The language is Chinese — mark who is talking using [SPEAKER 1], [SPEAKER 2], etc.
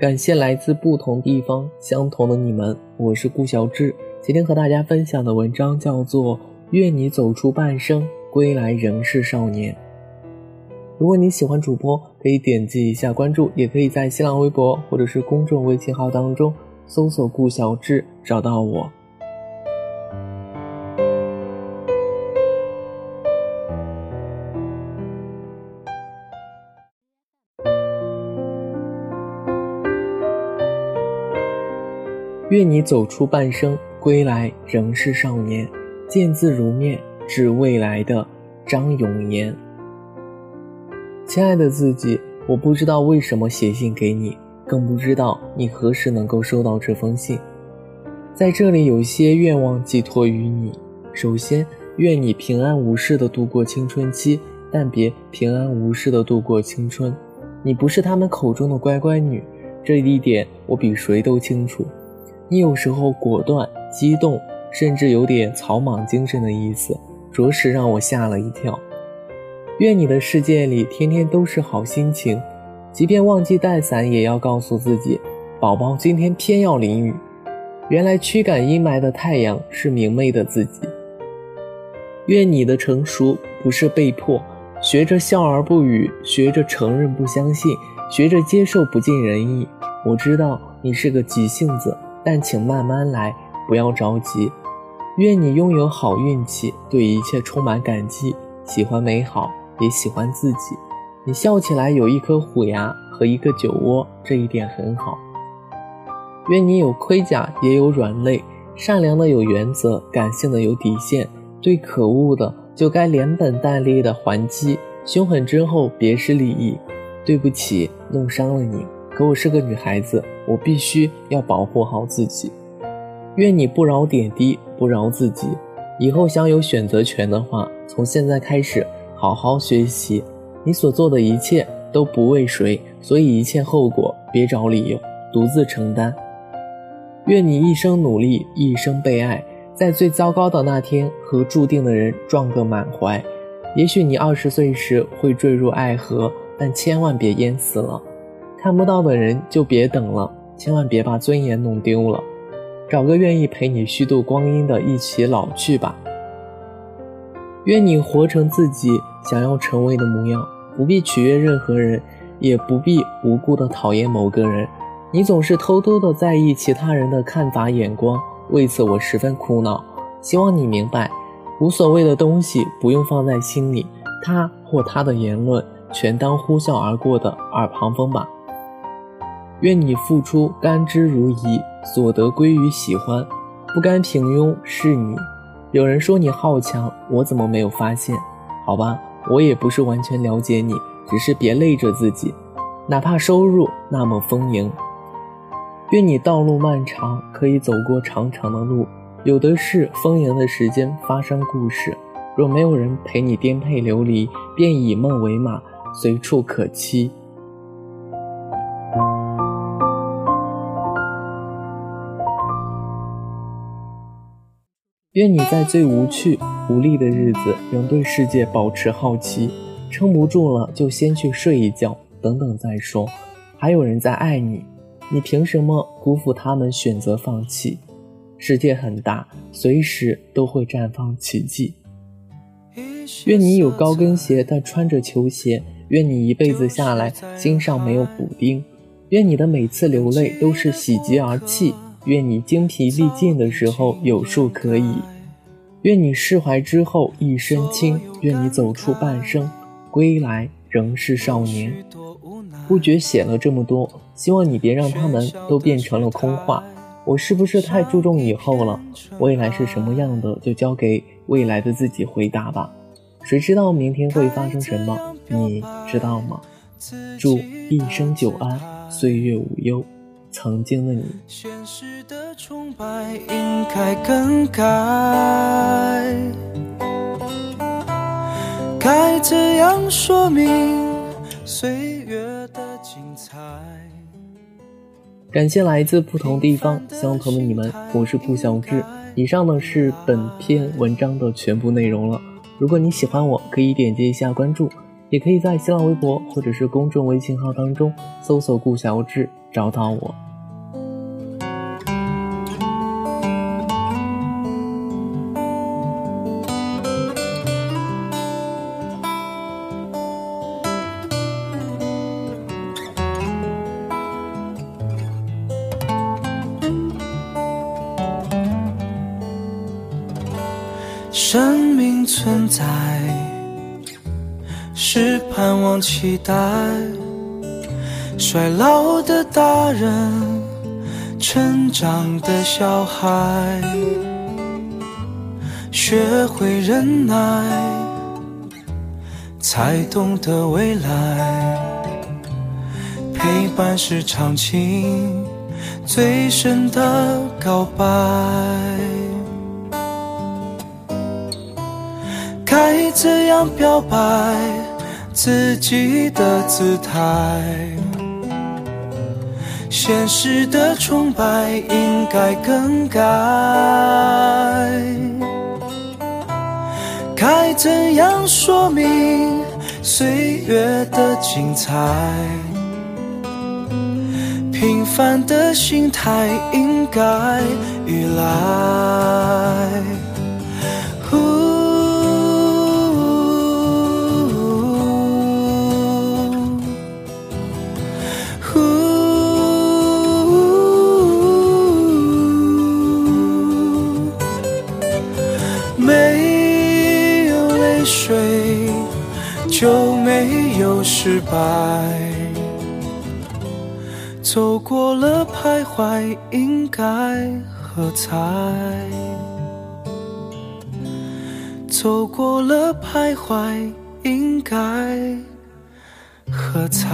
[SPEAKER 1] 感谢来自不同地方相同的你们，我是顾小志。今天和大家分享的文章叫做《愿你走出半生，归来仍是少年》。如果你喜欢主播，可以点击一下关注，也可以在新浪微博或者是公众微信号当中搜索“顾小志”找到我。愿你走出半生，归来仍是少年。见字如面，致未来的张永言。亲爱的自己，我不知道为什么写信给你，更不知道你何时能够收到这封信。在这里，有些愿望寄托于你。首先，愿你平安无事的度过青春期，但别平安无事的度过青春。你不是他们口中的乖乖女，这一点我比谁都清楚。你有时候果断、激动，甚至有点草莽精神的意思，着实让我吓了一跳。愿你的世界里天天都是好心情，即便忘记带伞，也要告诉自己：“宝宝今天偏要淋雨。”原来驱赶阴霾的太阳是明媚的自己。愿你的成熟不是被迫，学着笑而不语，学着承认不相信，学着接受不尽人意。我知道你是个急性子。但请慢慢来，不要着急。愿你拥有好运气，对一切充满感激，喜欢美好，也喜欢自己。你笑起来有一颗虎牙和一个酒窝，这一点很好。愿你有盔甲，也有软肋，善良的有原则，感性的有底线。对可恶的，就该连本带利的还击。凶狠之后，别失礼义。对不起，弄伤了你。可我是个女孩子，我必须要保护好自己。愿你不饶点滴，不饶自己。以后想有选择权的话，从现在开始好好学习。你所做的一切都不为谁，所以一切后果别找理由，独自承担。愿你一生努力，一生被爱，在最糟糕的那天和注定的人撞个满怀。也许你二十岁时会坠入爱河，但千万别淹死了。看不到的人就别等了，千万别把尊严弄丢了。找个愿意陪你虚度光阴的，一起老去吧。愿你活成自己想要成为的模样，不必取悦任何人，也不必无故的讨厌某个人。你总是偷偷的在意其他人的看法眼光，为此我十分苦恼。希望你明白，无所谓的东西不用放在心里，他或他的言论全当呼啸而过的耳旁风吧。愿你付出甘之如饴，所得归于喜欢，不甘平庸是你。有人说你好强，我怎么没有发现？好吧，我也不是完全了解你，只是别累着自己，哪怕收入那么丰盈。愿你道路漫长，可以走过长长的路，有的是丰盈的时间发生故事。若没有人陪你颠沛流离，便以梦为马，随处可栖。愿你在最无趣、无力的日子，仍对世界保持好奇。撑不住了，就先去睡一觉，等等再说。还有人在爱你，你凭什么辜负他们？选择放弃。世界很大，随时都会绽放奇迹。愿你有高跟鞋，但穿着球鞋。愿你一辈子下来，心上没有补丁。愿你的每次流泪都是喜极而泣。愿你精疲力尽的时候有树可以，愿你释怀之后一身轻，愿你走出半生，归来仍是少年。不觉写了这么多，希望你别让他们都变成了空话。我是不是太注重以后了？未来是什么样的，就交给未来的自己回答吧。谁知道明天会发生什么？你知道吗？祝一生久安，岁月无忧。曾经的你。现实的崇拜应该怎样说明岁月的精彩？感谢来自不同地方相同的你们，我是顾小志。以上呢是本篇文章的全部内容了。如果你喜欢我，可以点击一下关注，也可以在新浪微博或者是公众微信号当中搜索顾小志。找到我。
[SPEAKER 2] 生命存在，是盼望期待。衰老的大人，成长的小孩，学会忍耐，才懂得未来。陪伴是场情最深的告白。该怎样表白自己的姿态？现实的崇拜应该更改。该怎样说明岁月的精彩？平凡的心态应该依赖。没有泪水就没有失败。走过了徘徊，应该喝彩。走过了徘徊，应该喝彩。